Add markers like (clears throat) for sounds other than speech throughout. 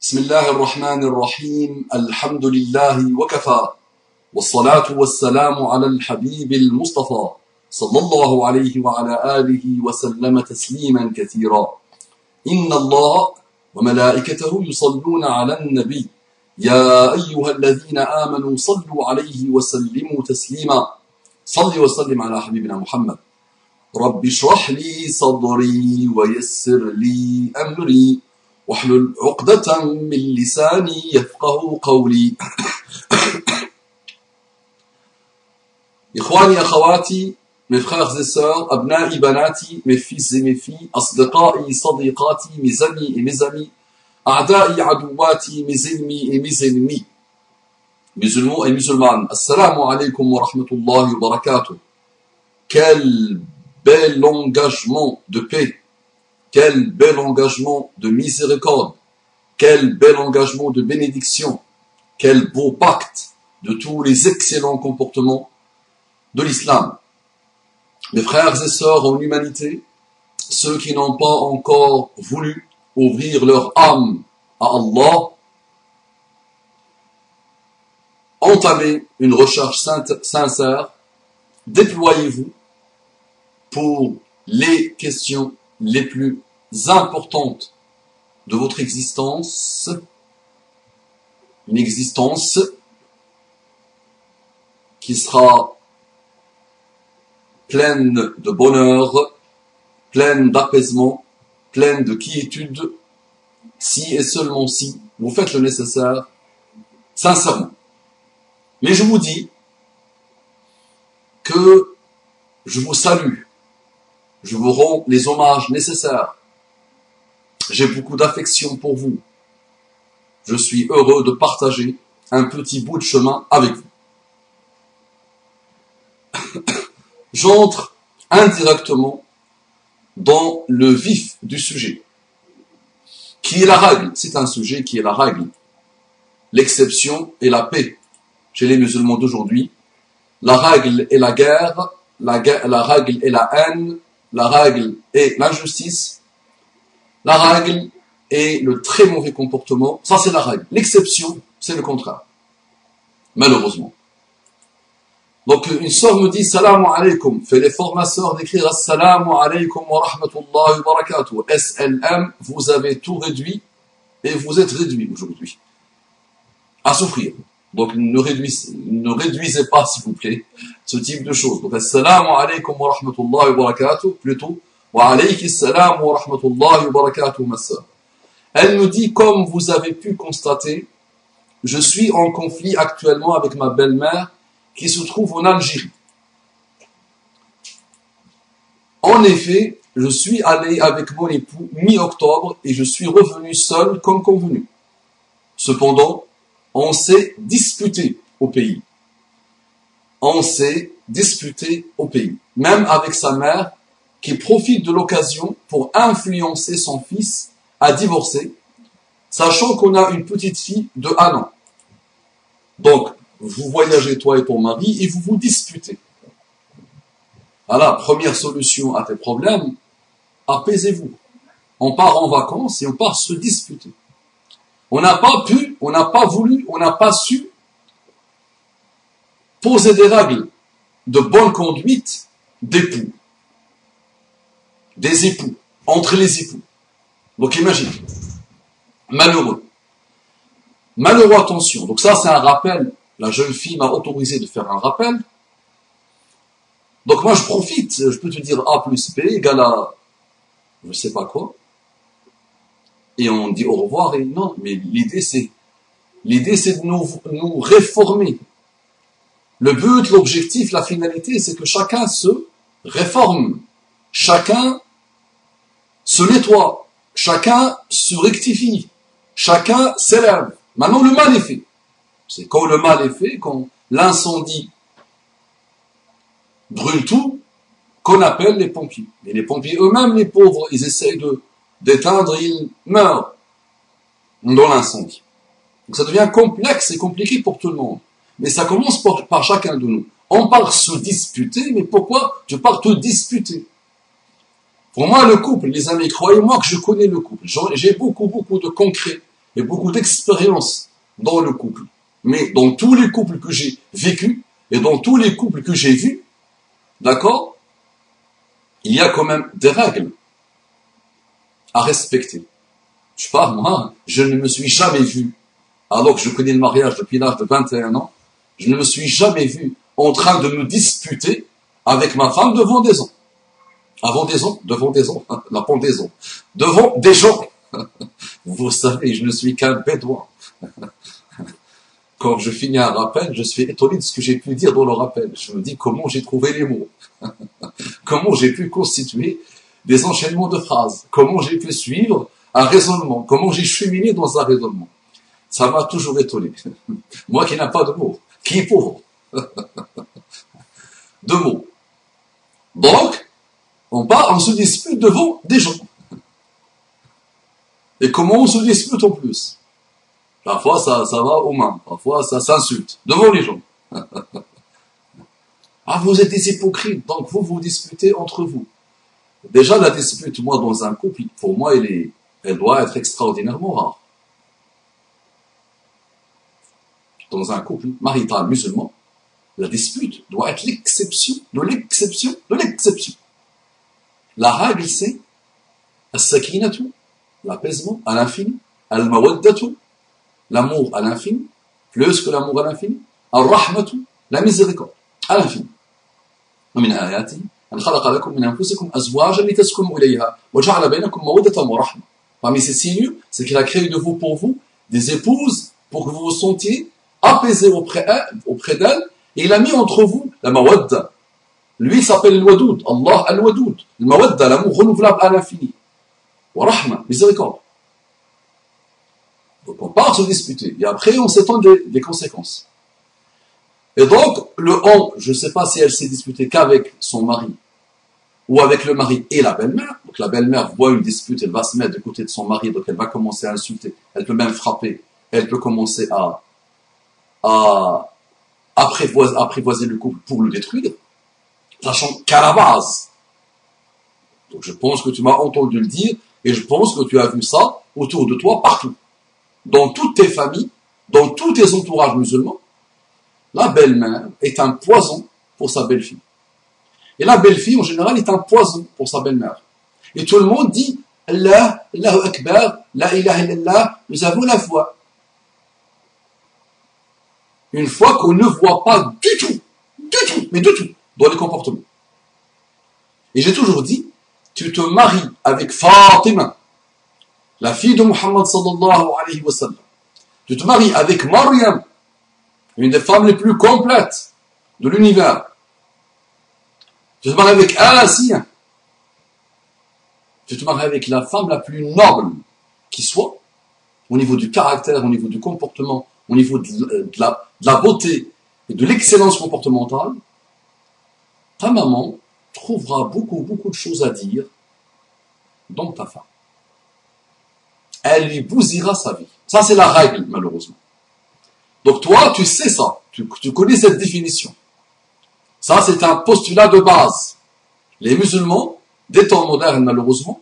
بسم الله الرحمن الرحيم. الحمد لله وكفى. والصلاة والسلام على الحبيب المصطفى صلى الله عليه وعلى آله وسلم تسليما كثيرا. إن الله وملائكته يصلون على النبي. يا أيها الذين آمنوا صلوا عليه وسلموا تسليما. صل وسلم على حبيبنا محمد. رب اشرح لي صدري ويسر لي أمري. واحلل عقدة من لساني يفقه قولي إخواني أخواتي mes frères et sœurs, abna'i banati, mes fils et mes filles, asdiqa'i sadiqati, mes amis et mes amis, a'da'i adouati, mes ennemis et mes ennemis, musulmans et musulmanes, assalamu alaikum wa rahmatullahi wa barakatuh. Quel bel engagement de paix, quel bel engagement de miséricorde, quel bel engagement de bénédiction, quel beau pacte de tous les excellents comportements de l'islam. Mes frères et sœurs en humanité, ceux qui n'ont pas encore voulu ouvrir leur âme à Allah, entamez une recherche sincère, déployez-vous pour les questions les plus importantes de votre existence, une existence qui sera pleine de bonheur, pleine d'apaisement, pleine de quiétude, si et seulement si vous faites le nécessaire, sincèrement. Mais je vous dis que je vous salue, je vous rends les hommages nécessaires, j'ai beaucoup d'affection pour vous, je suis heureux de partager un petit bout de chemin avec vous. (coughs) j'entre indirectement dans le vif du sujet, qui est la règle. C'est un sujet qui est la règle. L'exception est la paix. Chez les musulmans d'aujourd'hui, la règle est la guerre, la, la règle est la haine, la règle est l'injustice, la règle est le très mauvais comportement. Ça, c'est la règle. L'exception, c'est le contraire. Malheureusement. Donc une sœur me dit Salam alaikum. Fais l'effort ma sœur d'écrire Assalamu alaikum wa rahmatullahi wa barakatuh. SLM, vous avez tout réduit et vous êtes réduit aujourd'hui à souffrir. Donc ne réduisez, pas s'il vous plaît ce type de choses. Donc Assalamu alaikum wa rahmatullahi wa barakatuh plutôt salam wa rahmatullahi wa. Elle me dit comme vous avez pu constater, je suis en conflit actuellement avec ma belle-mère qui se trouve en Algérie. En effet, je suis allé avec mon époux mi-octobre et je suis revenu seul comme convenu. Cependant, on s'est disputé au pays. On s'est disputé au pays, même avec sa mère qui profite de l'occasion pour influencer son fils à divorcer, sachant qu'on a une petite fille de un an. Donc, vous voyagez toi et ton mari et vous vous disputez. Alors, première solution à tes problèmes, apaisez-vous. On part en vacances et on part se disputer. On n'a pas pu, on n'a pas voulu, on n'a pas su poser des règles de bonne conduite d'époux. Des époux, entre les époux. Donc imagine, malheureux. Malheureux, attention. Donc ça, c'est un rappel la jeune fille m'a autorisé de faire un rappel. Donc moi je profite, je peux te dire A plus B égale à je sais pas quoi. Et on dit au revoir et non, mais l'idée c'est l'idée c'est de nous, nous réformer. Le but, l'objectif, la finalité, c'est que chacun se réforme, chacun se nettoie, chacun se rectifie, chacun s'élève. Maintenant le mal est fait. C'est quand le mal est fait, quand l'incendie brûle tout, qu'on appelle les pompiers. Mais les pompiers eux-mêmes, les pauvres, ils essayent d'éteindre, ils meurent dans l'incendie. Donc ça devient complexe et compliqué pour tout le monde. Mais ça commence par, chacun de nous. On part se disputer, mais pourquoi tu pars te disputer? Pour moi, le couple, les amis, croyez-moi que je connais le couple. J'ai beaucoup, beaucoup de concret et beaucoup d'expérience dans le couple. Mais dans tous les couples que j'ai vécus et dans tous les couples que j'ai vus, d'accord, il y a quand même des règles à respecter. Je pas, moi, je ne me suis jamais vu, alors que je connais le mariage depuis l'âge de 21 ans, je ne me suis jamais vu en train de me disputer avec ma femme devant des gens. Avant des gens, devant des gens, la pendaison. Devant des (laughs) gens. Vous savez, je ne suis qu'un bédouin. (laughs) Quand je finis un rappel, je suis étonné de ce que j'ai pu dire dans le rappel. Je me dis comment j'ai trouvé les mots. (laughs) comment j'ai pu constituer des enchaînements de phrases. Comment j'ai pu suivre un raisonnement. Comment j'ai cheminé dans un raisonnement. Ça m'a toujours étonné. Moi qui n'ai pas de mots. Qui est pauvre? de mots. On part, on se dispute devant des gens. Et comment on se dispute en plus? Parfois ça, ça va aux mains, parfois ça s'insulte, devant les gens. (laughs) ah, vous êtes des hypocrites, donc vous vous disputez entre vous. Déjà, la dispute, moi, dans un couple, pour moi, elle, est, elle doit être extraordinairement rare. Dans un couple marital musulman, la dispute doit être l'exception de l'exception de l'exception La règle, c'est l'apaisement à l'infini, al-mawaddatu, l'amour à l'infini, plus que l'amour à l'infini, al-rahmatu, la miséricorde à l'infini. ومن آياته أن خلق لكم من أنفسكم أزواجا لتسكنوا إليها وجعل بينكم مودة ورحمة. Parmi ces signes, c'est qu'il a créé de vous pour vous des épouses pour que vous vous sentiez apaisés auprès, auprès d'elles et il a mis entre vous la mawadda. lui s'appelle le wadoud, Allah al-wadoud. Le mawadda, l'amour renouvelable à l'infini. Wa rahma, miséricorde. Donc on part se disputer. Et après, on s'étend des, des, conséquences. Et donc, le on, je ne sais pas si elle s'est disputée qu'avec son mari ou avec le mari et la belle-mère. Donc la belle-mère voit une dispute, elle va se mettre du côté de son mari, donc elle va commencer à insulter. Elle peut même frapper. Elle peut commencer à, à apprivoiser, le couple pour le détruire, sachant base, donc je pense que tu m'as entendu le dire, et je pense que tu as vu ça autour de toi partout dans toutes tes familles, dans tous tes entourages musulmans, la belle-mère est un poison pour sa belle-fille. Et la belle-fille, en général, est un poison pour sa belle-mère. Et tout le monde dit, Allah, Allahu Akbar, La ilaha illallah, nous avons la foi. Une fois qu'on ne voit pas du tout, du tout, mais du tout, dans les comportements. Et j'ai toujours dit, tu te maries avec Fatima, la fille de Muhammad sallallahu alayhi wa sallam. Tu te maries avec Maryam, une des femmes les plus complètes de l'univers. Tu te maries avec Asiya. Tu te maries avec la femme la plus noble qui soit, au niveau du caractère, au niveau du comportement, au niveau de de la beauté et de l'excellence comportementale. Ta maman trouvera beaucoup, beaucoup de choses à dire dans ta femme elle lui bousillera sa vie. Ça, c'est la règle, malheureusement. Donc toi, tu sais ça, tu, connais cette définition. Ça, c'est un postulat de base. Les musulmans, des temps modernes, malheureusement,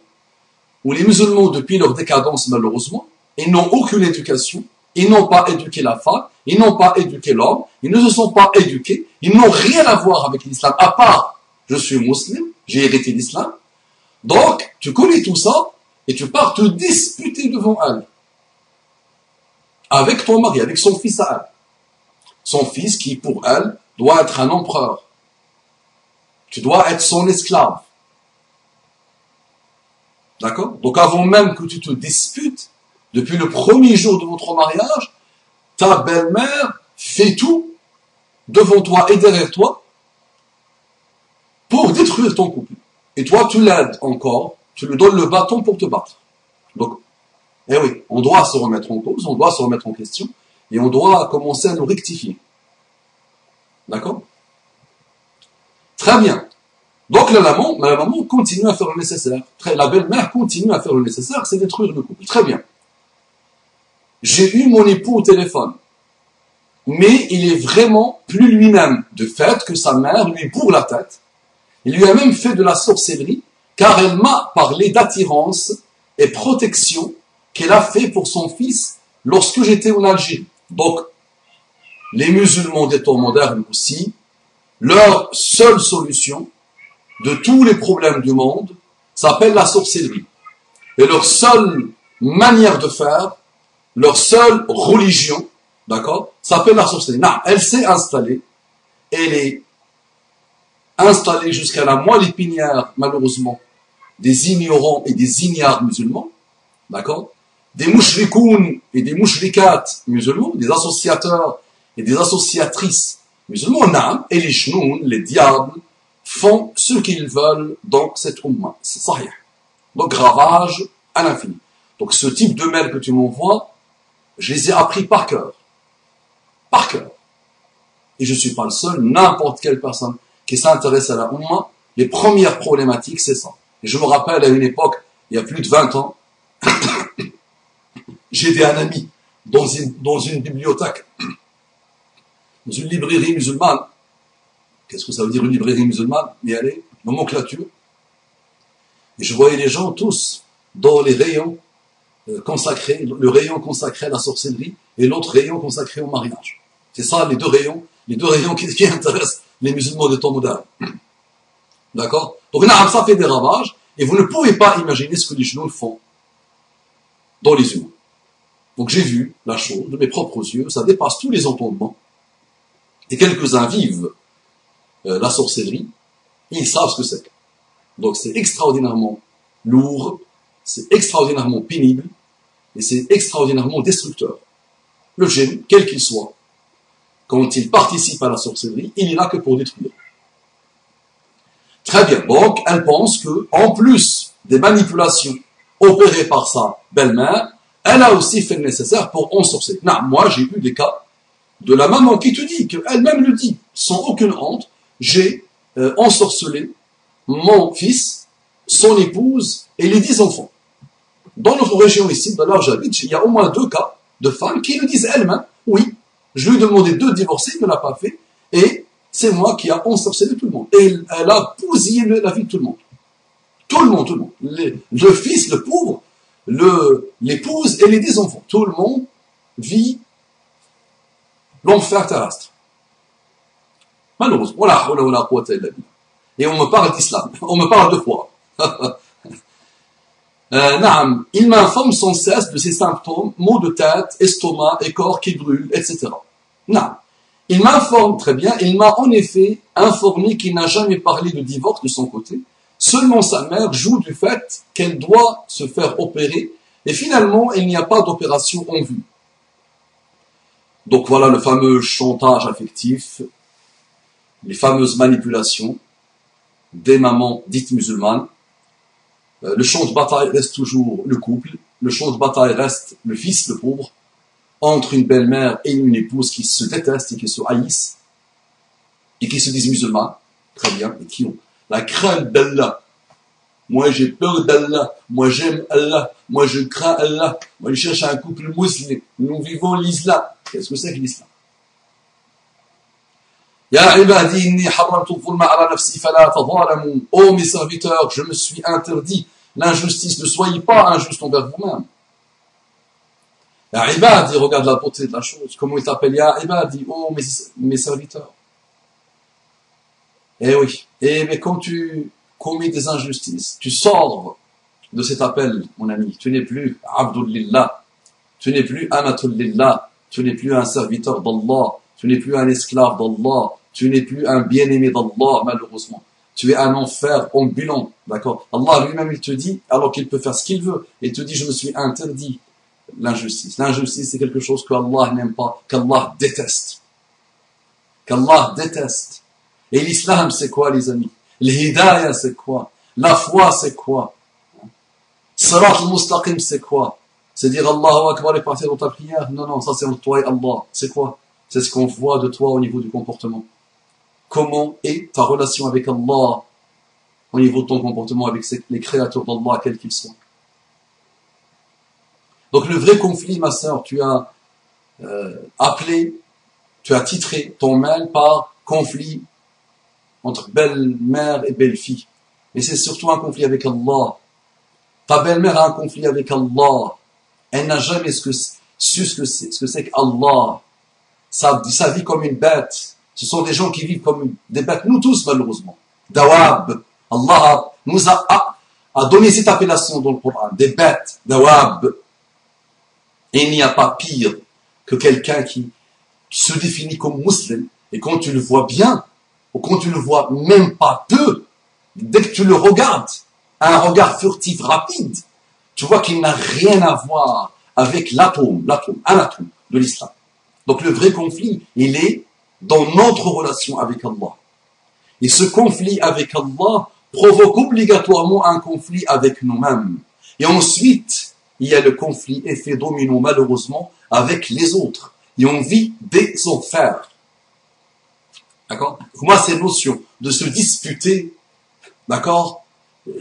ou les musulmans, depuis leur décadence, malheureusement, ils n'ont aucune éducation, ils n'ont pas éduqué la femme, ils n'ont pas éduqué l'homme, ils ne se sont pas éduqués, ils n'ont rien à voir avec l'islam, à part, je suis musulman, j'ai hérité l'islam. Donc, tu connais tout ça, et tu pars te disputer devant elle. Avec ton mari, avec son fils à elle. Son fils qui, pour elle, doit être un empereur. Tu dois être son esclave. D'accord? Donc avant même que tu te disputes, depuis le premier jour de votre mariage, ta belle-mère fait tout devant toi et derrière toi pour détruire ton couple. Et toi, tu l'aides encore tu lui donnes le bâton pour te battre. Donc, eh oui, on doit se remettre en cause, on doit se remettre en question, et on doit commencer à nous rectifier. D'accord? Très bien. Donc la maman, la maman continue à faire le nécessaire. La belle-mère continue à faire le nécessaire, c'est détruire le couple. Très bien. J'ai eu mon époux au téléphone. Mais il est vraiment plus lui-même de fait que sa mère lui bourre la tête. Il lui a même fait de la sorcellerie car elle m'a parlé d'attirance et protection qu'elle a fait pour son fils lorsque j'étais en Algérie. Donc, les musulmans des temps modernes aussi, leur seule solution de tous les problèmes du monde s'appelle la sorcellerie. Et leur seule manière de faire, leur seule religion, d'accord, s'appelle la sorcellerie. Non, elle s'est installée, elle est installée jusqu'à la moelle épinière, malheureusement, des ignorants et des ignares musulmans, d'accord, des mouchrikoun et des mouchrikat musulmans, des associateurs et des associatrices musulmans, non, et les chnoun, les diables, font ce qu'ils veulent dans cette umma. C'est sahih. Donc, ravage à l'infini. Donc, ce type de mail que tu m'envoies, je les ai appris par cœur. Par cœur. Et je suis pas le seul, n'importe quelle personne qui s'intéresse à la umma, les premières problématiques, c'est ça. Et je me rappelle à une époque, il y a plus de 20 ans, (coughs) j'étais un ami dans une, dans une bibliothèque, dans une librairie musulmane, Qu'est-ce que ça veut dire une librairie musulmane? Mais allez, nomenclature. Et je voyais les gens tous dans les rayons euh, consacrés, le rayon consacré à la sorcellerie et l'autre rayon consacré au mariage. C'est ça les deux rayons, les deux rayons qui, (laughs) intéressent les musulmans de moderne. (clears throat) D'accord? Donc ça fait des ravages et vous ne pouvez pas imaginer ce que les genoux font dans les humains. Donc j'ai vu la chose de mes propres yeux, ça dépasse tous les entendements. Et quelques-uns vivent euh, la sorcellerie, ils savent ce que c'est. Donc c'est extraordinairement lourd, c'est extraordinairement pénible, et c'est extraordinairement destructeur. Le génie, quel qu'il soit, quand il participe à la sorcellerie, il n'y là que pour détruire. Très bien. Donc, elle pense que, en plus des manipulations opérées par sa belle-mère, elle a aussi fait le nécessaire pour ensorceler. Non, moi, j'ai eu des cas de la maman qui te dit, qu'elle-même le dit, sans aucune honte, j'ai euh, ensorcelé mon fils, son épouse et les dix enfants. Dans notre région ici, dans j'habite, il y a au moins deux cas de femmes qui le disent elles-mêmes, oui, je lui ai demandé de divorcer, il ne l'a pas fait, et c'est moi qui a ensorcelé tout le monde. Et elle a bousillé la vie de tout le monde. Tout le monde, tout le monde. le fils, le pauvre, l'épouse et les dix enfants. Tout le monde vit l'enfer terrestre. Malheureusement. Et on me parle d'islam. (laughs) On me parle de foi. (laughs) euh, il m'informe sans cesse de ses symptômes, maux de tête, estomac et corps qui brûlent, etc. Il m'informe très bien, il m'a en effet informé qu'il n'a jamais parlé de divorce de son côté. Seulement sa mère joue du fait qu'elle doit se faire opérer et finalement il n'y a pas d'opération en vue. Donc voilà le fameux chantage affectif les fameuses manipulations des mamans dites musulmanes. Euh, le champ de bataille reste toujours le couple, le champ de bataille reste le fils, le pauvre, entre une belle-mère et une épouse qui se détestent et qui se haïssent, et qui se disent musulmans, très bien, et qui ont la crainte d'Allah. Moi j'ai peur d'Allah, moi j'aime Allah, moi je crains Allah, moi je cherche un couple musulman, nous vivons l'islam. Qu'est-ce que c'est que l'islam? Ya ibadi inni haramtu zulma ala nafsi. Oh mes serviteurs, je me suis interdit l'injustice. Ne soyez pas injustes envers vous-même. Ya ibadi, regarde la beauté de la chose. Comment il t'appelle? Ya ibadi, oh mes, mes serviteurs. Eh oui. Eh mais quand tu commets des injustices, tu sors de cet appel, mon ami. Tu n'es plus Abdulillah. Tu n'es plus Amatulillah. Tu n'es plus un serviteur d'Allah tu n'es plus un esclave d'Allah, tu n'es plus un bien-aimé d'Allah, malheureusement. Tu es un enfer ambulant, d'accord? Allah lui-même, il te dit, alors qu'il peut faire ce qu'il veut, il te dit, je me suis interdit l'injustice. L'injustice, c'est quelque chose que Allah n'aime pas, qu'Allah déteste. Qu'Allah déteste. Et l'islam, c'est quoi, les amis? L'hidayah, c'est quoi? La foi, c'est quoi? Salat al-mustaqim, c'est quoi? C'est dire Allahu Akbar et passer dans ta prière? Non, non, ça c'est toi et Allah. C'est quoi? C'est ce qu'on voit de toi au niveau du comportement. Comment est ta relation avec Allah au niveau de ton comportement avec les créatures d'Allah, quels qu'ils soient. Donc le vrai conflit, ma sœur, tu as euh, appelé, tu as titré ton mail par conflit entre belle-mère et belle-fille. Et c'est surtout un conflit avec Allah. Ta belle-mère a un conflit avec Allah. Elle n'a jamais su ce que c'est, ce que qu'Allah, sa vie comme une bête. Ce sont des gens qui vivent comme des bêtes, nous tous malheureusement. Dawab. Allah nous a, a, donné cette appellation dans le Coran, des bêtes, dawab. Et il n'y a pas pire que quelqu'un qui se définit comme musulman, et quand tu le vois bien, ou quand tu le vois même pas peu, dès que tu le regardes, un regard furtif rapide, tu vois qu'il n'a rien à voir avec l'atome, l'atome, un atome de l'islam. Donc le vrai conflit, il est dans notre relation avec Allah. Et ce conflit avec Allah provoque obligatoirement un conflit avec nous-mêmes. Et ensuite, il y a le conflit effet domino malheureusement avec les autres. Et on vit des enfers. D'accord? Moi, ces notions de se disputer, d'accord?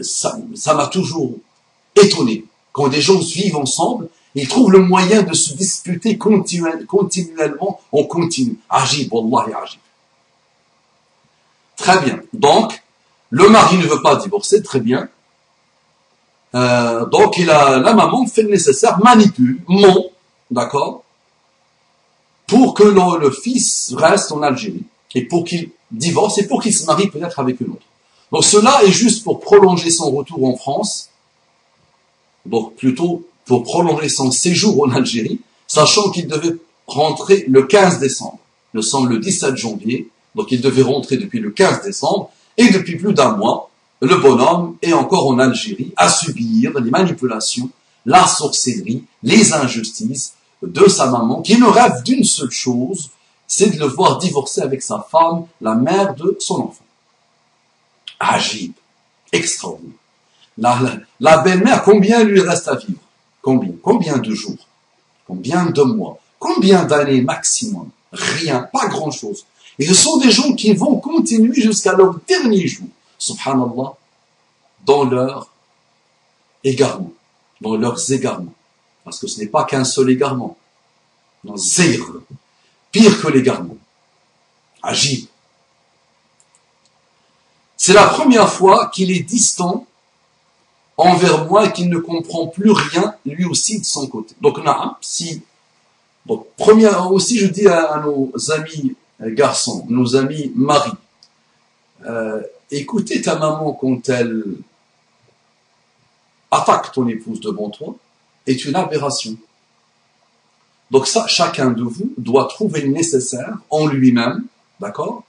Ça m'a toujours étonné. Quand des gens vivent ensemble, ils trouvent le moyen de se disputer continuellement, on continue. Agib, Wallahi, agib. Très bien. Donc, le mari ne veut pas divorcer, très bien. Euh, donc, il a, la maman fait le nécessaire, manipule, ment, d'accord, pour que le, fils reste en Algérie et pour qu'il divorce et pour qu'il se marie peut-être avec une autre. Donc, cela est juste pour prolonger son retour en France, donc plutôt pour prolonger son séjour en Algérie, sachant qu'il devait rentrer le 15 décembre. Nous sommes le 17 janvier, donc il devait rentrer depuis le 15 décembre, et depuis plus d'un mois, le bonhomme est encore en Algérie à subir les manipulations, la sorcellerie, les injustices de sa maman, qui ne rêve d'une seule chose, c'est de le voir divorcer avec sa femme, la mère de son enfant. Agib, extraordinaire. La, la belle-mère, combien lui reste à vivre? Combien Combien de jours Combien de mois Combien d'années maximum Rien, pas grand-chose. Et ce sont des gens qui vont continuer jusqu'à leur dernier jour, subhanallah, dans leur égarement, dans leurs égarements. Parce que ce n'est pas qu'un seul égarement. Non, zéro. Pire que l'égarement. Agib. C'est la première fois qu'il est distant envers moi et qu'il ne comprend plus rien, lui aussi, de son côté. Donc, naam, si, donc, première, aussi, je dis à nos amis euh, garçon, nos amis maris, euh, écoutez ta maman quand elle attaque ton épouse devant toi est une aberration. Donc ça, chacun de vous doit trouver le nécessaire en lui-même, d'accord,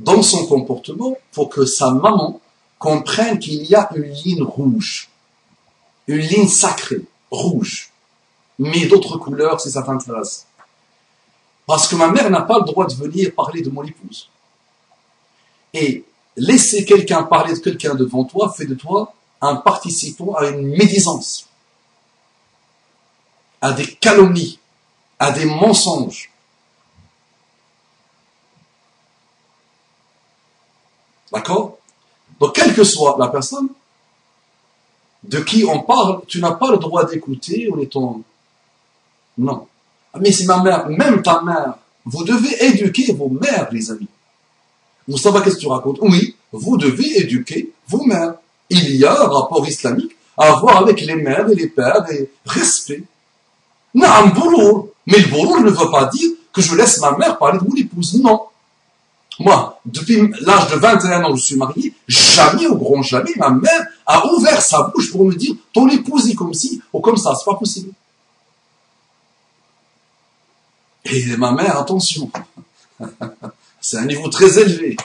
dans son comportement pour que sa maman comprenne qu'il y a une ligne rouge, une ligne sacrée, rouge, mais d'autres couleurs si ça t'intéresse. Parce que ma mère n'a pas le droit de venir parler de mon épouse. Et laisser quelqu'un parler de quelqu'un devant toi fait de toi un participant à une médisance, à des calomnies, à des mensonges. D'accord? Donc, quelle que soit la personne de qui on parle, tu n'as pas le droit d'écouter en étant... Non. Ah, mais c'est ma mère, même ta mère. Vous devez éduquer vos mères, les amis. Vous savez qu'est-ce que tu racontes? Oui, vous devez éduquer vos mères. Il y a un rapport islamique à avoir avec les mères et les pères et respect. Non, un boulot. Mais le boulot ne veut pas dire que je laisse ma mère parler de mon épouse. Non. Moi, depuis l'âge de 21 ans, je suis marié, jamais, au grand jamais, ma mère a ouvert sa bouche pour me dire, ton épouse est comme ci ou comme ça, c'est pas possible. Et ma mère, attention, (laughs) c'est un niveau très élevé.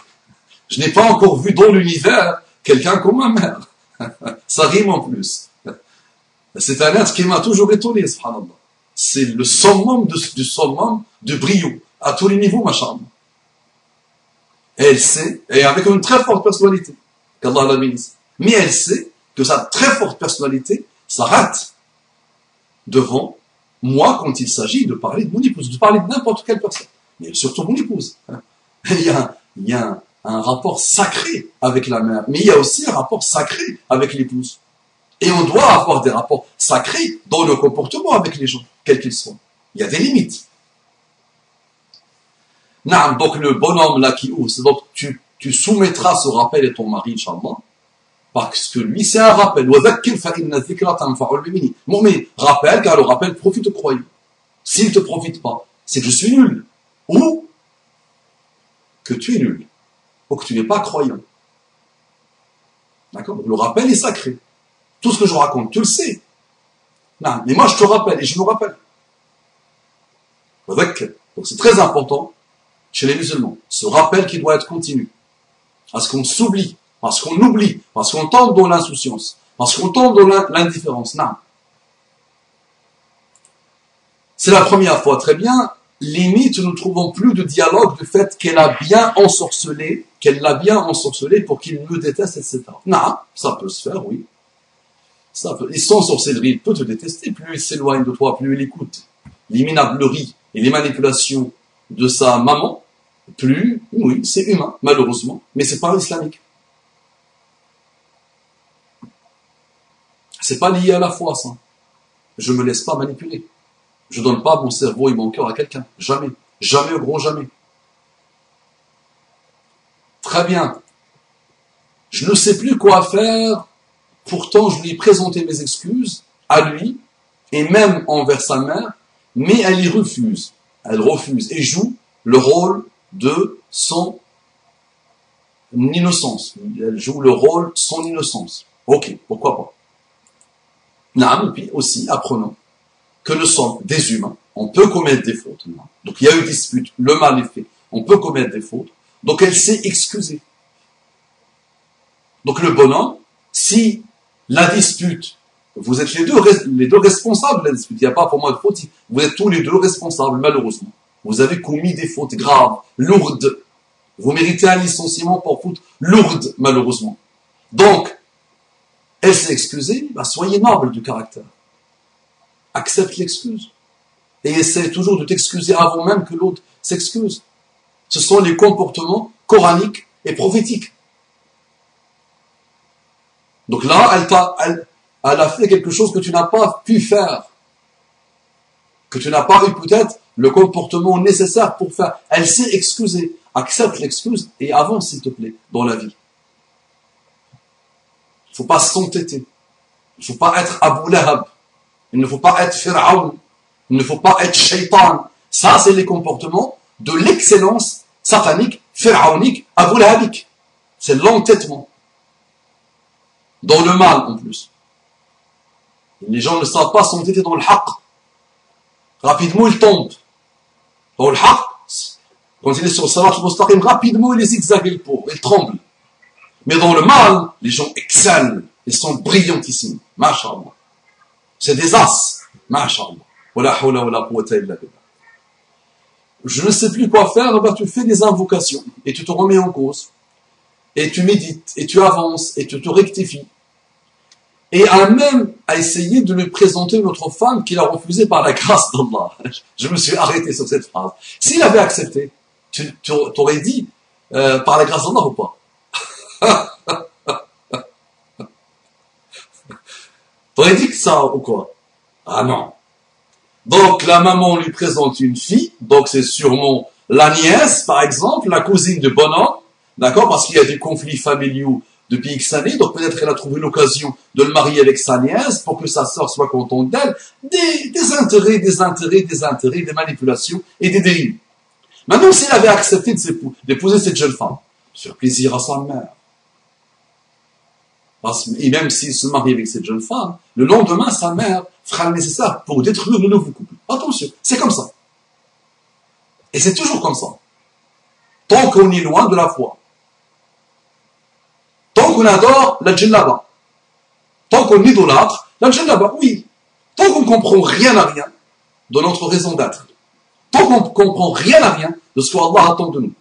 Je n'ai pas encore vu dans l'univers quelqu'un comme ma mère. (laughs) Ça rime en plus. C'est un être qui m'a toujours étonné, subhanallah. C'est le summum du summum de brio, à tous les niveaux, ma chambre. Elle sait, et avec une très forte personnalité, qu'Allah la bénisse. Mais elle sait que sa très forte personnalité s'arrête devant moi, quand il s'agit de parler de mon épouse, de parler de n'importe quelle personne, mais surtout mon épouse, (laughs) il y a un, rapport sacré avec la mère, mais il y a aussi un rapport sacré avec l'épouse. Et on doit avoir des rapports sacrés dans le comportement avec les gens, quels qu'ils soient. Il y a des limites. Non, donc le bonhomme là qui ouvre, donc tu, soumettras ce rappel à ton mari, Inch'Allah, parce que lui, c'est un rappel. Mon rappelle, car le rappel profite au croyant. s'il ne te profite pas, c'est que je suis nul. Ou que tu es nul. Ou que tu n'es pas croyant. D'accord? Le rappel est sacré. Tout ce que je raconte, tu le sais. Non, mais moi je te rappelle et je me rappelle. Donc c'est très important chez les musulmans. Ce rappel qui doit être continu. Parce qu'on s'oublie, parce qu'on oublie, parce qu'on tombe dans l'insouciance, parce qu'on tombe dans l'indifférence. Non. C'est la première fois, très bien. Limite, nous ne trouvons plus de dialogue du fait qu'elle a bien ensorcelé, qu'elle l'a bien ensorcelé pour qu'il me déteste, etc. Non, ça peut se faire, oui. Ça peut. Et sans sorcellerie, il peut te détester. Plus il s'éloigne de toi, plus il écoute l'iminablerie et les manipulations de sa maman, plus, oui, c'est humain, malheureusement, mais c'est pas islamique. C'est pas lié à la foi, ça. Je me laisse pas manipuler. Je donne pas mon cerveau et mon cœur à quelqu'un. Jamais. Jamais au gros jamais. Très bien. Je ne sais plus quoi faire. Pourtant, je lui ai présenté mes excuses à lui et même envers sa mère, mais elle y refuse. Elle refuse et joue le rôle de son innocence. Elle joue le rôle son innocence. Ok, pourquoi pas. Et puis aussi apprenons que nous sommes des humains. On peut commettre des fautes. Donc il y a eu dispute, le mal est fait. On peut commettre des fautes. Donc elle s'est excusée. Donc le bonhomme, si la dispute, vous êtes les deux, les deux responsables de la dispute, il n'y a pas pour moi de faute, vous êtes tous les deux responsables, malheureusement. Vous avez commis des fautes graves, lourdes. Vous méritez un licenciement pour faute lourde, malheureusement. Donc, elle s'est excusée, bah, soyez noble du caractère accepte l'excuse. Et essaie toujours de t'excuser avant même que l'autre s'excuse. Ce sont les comportements coraniques et prophétiques. Donc là, elle, t'a, elle, a fait quelque chose que tu n'as pas pu faire. Que tu n'as pas eu peut-être le comportement nécessaire pour faire. Elle s'est excusée. Accepte l'excuse et avance, s'il te plaît, dans la vie. Il ne faut pas s'entêter. Il ne faut pas être Abu Lahab. Il ne faut pas être Pharaon. Il ne faut pas être Shaitan. Ça, c'est les comportements de l'excellence satanique, pharaonique, aboulahabique. C'est l'entêtement. Dans le mal, en plus. Les gens ne savent pas s'entêter dans le haqq. Rapidement, ils tombent. Dans le quand il est sur salat al rapidement, il est zigzague le pauvre, il tremble. Mais dans le mal, les gens excellent. Ils sont brillantissimes. Masha'Allah. C'est des as. Je ne sais plus quoi faire, bah, tu fais des invocations et tu te remets en cause. Et tu médites, et tu avances, et tu te rectifies. Et à même à essayer de lui présenter une autre femme qu'il a refusée par la grâce d'Allah. (laughs) Je me suis arrêté sur cette phrase. S'il avait accepté, tu, aurais dit euh, par la grâce d'Allah ou pas? (laughs) T'aurais dit que ça ou quoi? Ah non. Donc la maman lui présente une fille, donc c'est sûrement la nièce, par exemple, la cousine de bonhomme, d'accord, parce qu'il y a des conflits familiaux depuis X années, donc peut-être qu'elle a trouvé l'occasion de le marier avec sa nièce pour que sa sœur soit contente d'elle, des, des intérêts, des intérêts, des intérêts, des manipulations et des dérives. Maintenant, s'il avait accepté d'épouser cette jeune femme, faire plaisir à sa mère, et même s'il se marie avec cette jeune femme, le lendemain, sa mère fera le nécessaire pour détruire le nouveau couple. Attention, c'est comme ça. Et c'est toujours comme ça. Tant qu'on est loin de la foi. Qu'on adore la djellaba. Tant qu'on idolâtre la djellaba, oui. Tant qu'on ne comprend rien à rien de notre raison d'être. Tant qu'on ne comprend rien à rien de ce qu'Allah attend de nous.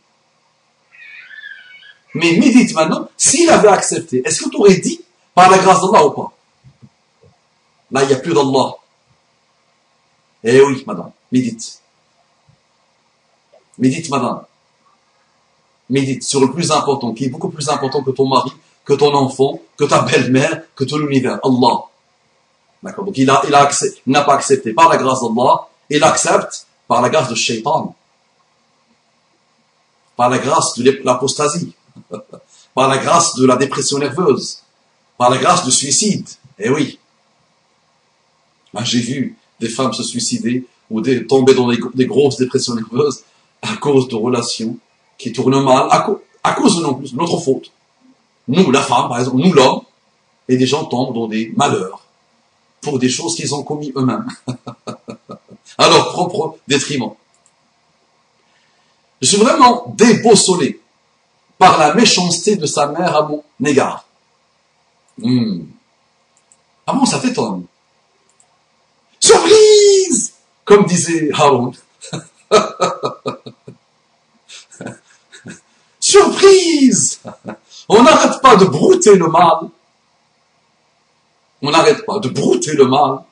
Mais médite maintenant, s'il avait accepté, est-ce que tu aurais dit par la grâce d'Allah ou pas? Là, il n'y a plus d'Allah. Eh oui, madame, médite. Médite, madame. Médite sur le plus important, qui est beaucoup plus important que ton mari, que ton enfant, que ta belle-mère, que tout l'univers. Allah. D'accord Donc il a, il a n'a pas accepté par la grâce d'Allah, il accepte par la grâce de Shaitan. Par la grâce de l'apostasie. (laughs) par la grâce de la dépression nerveuse, par la grâce du suicide. Eh oui. J'ai vu des femmes se suicider ou tomber dans des, grosses dépressions nerveuses à cause de relations qui tournent mal, à, à cause de notre faute. Nous, la femme, par exemple, nous, l'homme, et des gens tombent dans des malheurs pour des choses qu'ils ont commis eux-mêmes, (laughs) à leur propre détriment. Je suis vraiment déboussolé par la méchanceté de sa mère à mon égard. Hmm. Ah bon, ça t'étonne Surprise Comme disait Harold. (laughs) Surprise (laughs) On n'arrête pas de brouter le mal. On n'arrête pas de brouter le mal.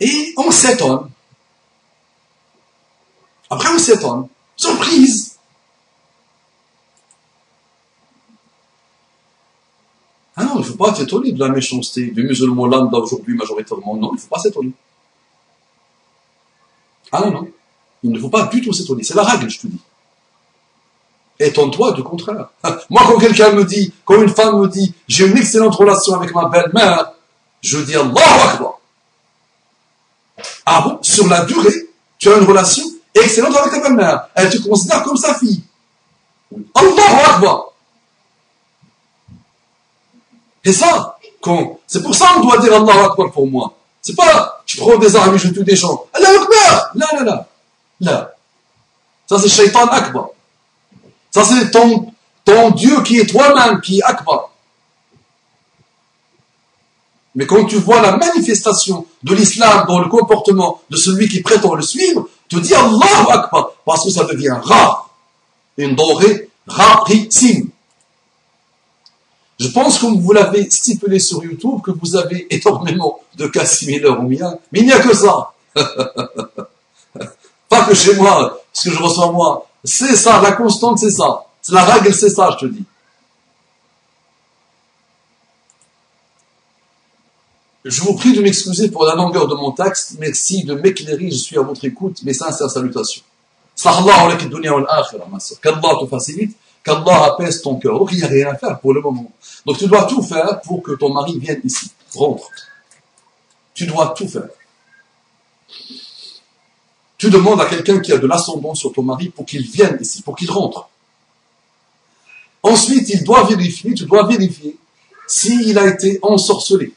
Et on s'étonne. Après, on s'étonne. Surprise Ah non, il ne faut pas s'étonner de la méchanceté du musulman lambda aujourd'hui majoritairement. Non, il ne faut pas s'étonner. Ah non, non. Il ne faut pas du tout s'étonner. C'est la règle, je te dis. Étonne-toi du contraire. Moi, quand quelqu'un me dit, quand une femme me dit, j'ai une excellente relation avec ma belle-mère, je dis Allah Akbar. Ah bon Sur la durée, tu as une relation excellente avec ta belle-mère. Elle te considère comme sa fille. Allah Akbar. Et ça, c'est pour ça qu'on doit dire Allah Akbar pour moi. C'est pas, je prends des armes et je tue des gens. Allah Akbar! Là, là, là. Là. Ça, c'est Shaitan Akbar. Ça, c'est ton, ton Dieu qui est toi-même, qui est Akbar. Mais quand tu vois la manifestation de l'islam dans le comportement de celui qui prétend le suivre, tu dis Allah Akbar, parce que ça devient rare. Une denrée rarissime. Je pense que vous l'avez stipulé sur YouTube, que vous avez énormément de cas similaires au mien, mais il n'y a que ça. (laughs) Pas que chez moi, ce que je reçois moi. C'est ça, la constante, c'est ça. La règle, c'est ça, je te dis. Je vous prie de m'excuser pour la longueur de mon texte. Merci de m'éclairer. Je suis à votre écoute. Mes sincères salutations. Qu'Allah te facilite, qu'Allah apaise ton cœur. Donc il n'y a rien à faire pour le moment. Donc tu dois tout faire pour que ton mari vienne ici. Rentre. Tu dois tout faire. Tu demandes à quelqu'un qui a de l'ascendant sur ton mari pour qu'il vienne ici, pour qu'il rentre. Ensuite, il doit vérifier, tu dois vérifier s'il a été ensorcelé.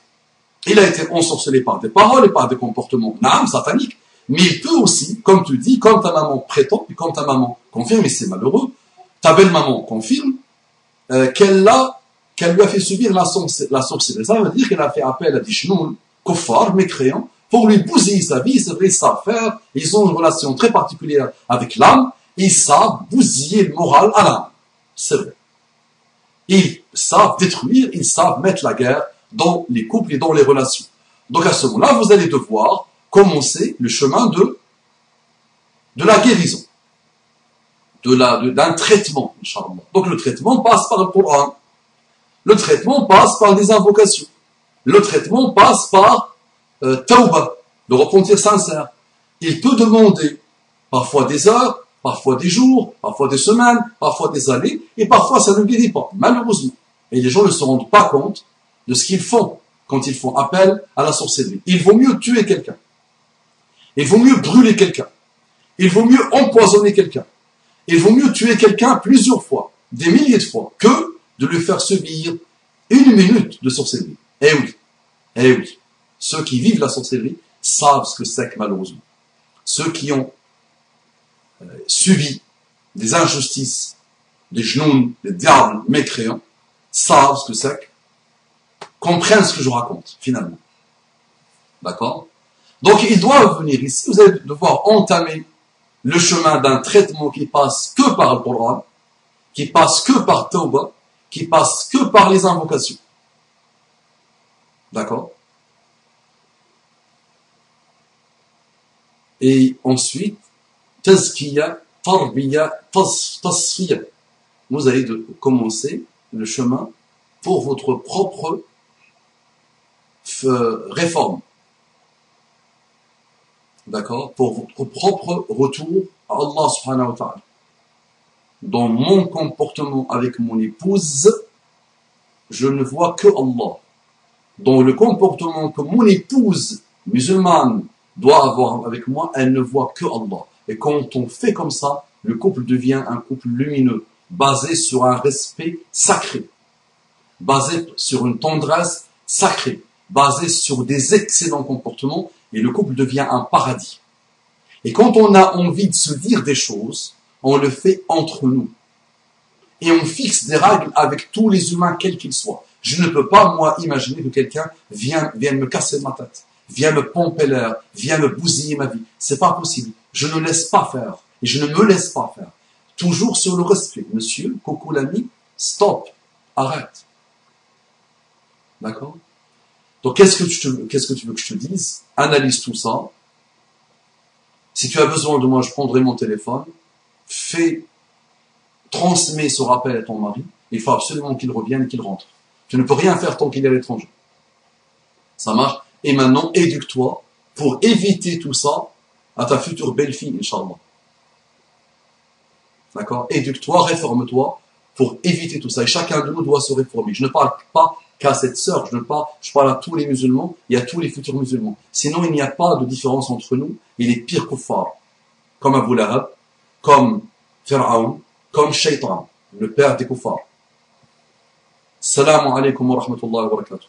Il a été ensorcelé par des paroles et par des comportements n'âme sataniques. Mais il peut aussi, comme tu dis, comme ta maman prétend, et comme ta maman confirme, et c'est malheureux, ta belle-maman confirme euh, qu'elle qu'elle lui a fait subir la, sorcellerie. Ça veut dire qu'elle a fait appel à des chenoun, koffar, mécréants, pour lui bousiller sa vie. C'est vrai, ils savent faire, ils ont une relation très particulière avec l'âme, ils savent bousiller le moral à l'âme. C'est vrai. Ils savent détruire, ils savent mettre la guerre dans les couples et dans les relations. Donc à ce moment-là, vous allez devoir commencer le chemin de, de la guérison, de la, d'un traitement, Donc le traitement passe par le Coran. Le traitement passe par des invocations. Le traitement passe par euh, tauba, le repentir sincère. Il peut demander parfois des heures, parfois des jours, parfois des semaines, parfois des années, et parfois ça ne guérit pas, malheureusement. Et les gens ne se rendent pas compte de ce qu'ils font quand ils font appel à la sorcellerie. Il vaut mieux tuer quelqu'un. Il vaut mieux brûler quelqu'un. Il vaut mieux empoisonner quelqu'un. Il vaut mieux tuer quelqu'un plusieurs fois, des milliers de fois, que de lui faire subir une minute de sorcellerie. Eh oui, eh oui. Ceux qui vivent la sorcellerie savent ce que c'est que malheureusement. Ceux qui ont euh, subi des injustices, des genoux, des diables mécréants, savent ce que c'est que comprennent ce que je raconte, finalement. D'accord? Donc, ils doivent venir ici, vous allez devoir entamer le chemin d'un traitement qui passe que par le Coran, qui passe que par Tauba, qui passe que par les invocations. D'accord? Et ensuite, Tazkiya, Tarbiya, Tasfiya. Vous allez commencer le chemin pour votre propre euh, réforme. D'accord? Pour votre propre retour à Allah subhanahu wa ta'ala. Dans mon comportement avec mon épouse, je ne vois que Allah. Dans le comportement que mon épouse musulmane doit avoir avec moi, elle ne voit que Allah. Et quand on fait comme ça, le couple devient un couple lumineux, basé sur un respect sacré, basé sur une tendresse sacrée, basé sur des excellents comportements, et le couple devient un paradis. Et quand on a envie de se dire des choses, on le fait entre nous. Et on fixe des règles avec tous les humains, quels qu'ils soient. Je ne peux pas, moi, imaginer que quelqu'un vienne, vienne me casser ma tête, vienne me pomper l'air, vienne me bousiller ma vie. C'est pas possible. Je ne laisse pas faire. Et je ne me laisse pas faire. Toujours sur le respect. Monsieur, Coco l'ami, stop. Arrête. D'accord? Donc, qu'est-ce que, tu qu'est-ce que tu veux que je te dise? Analyse tout ça. Si tu as besoin de moi, je prendrai mon téléphone. Fais, transmets ce rappel à ton mari. Il faut absolument qu'il revienne et qu'il rentre. Tu ne peux rien faire tant qu'il est à l'étranger. Ça marche? Et maintenant, éduque-toi pour éviter tout ça à ta future belle-fille, Inch'Allah. D'accord? Éduque-toi, réforme-toi pour éviter tout ça. Et chacun de nous doit se réformer. Je ne parle pas qu'à cette sœur, je ne parle, je parle à tous les musulmans et à tous les futurs musulmans. Sinon, il n'y a pas de différence entre nous et les pires kuffars. Comme Abu Lahab, comme Pharaon, comme Shaitan, le père des kuffars. Salam alaikum wa rahmatullahi wa barakatuh.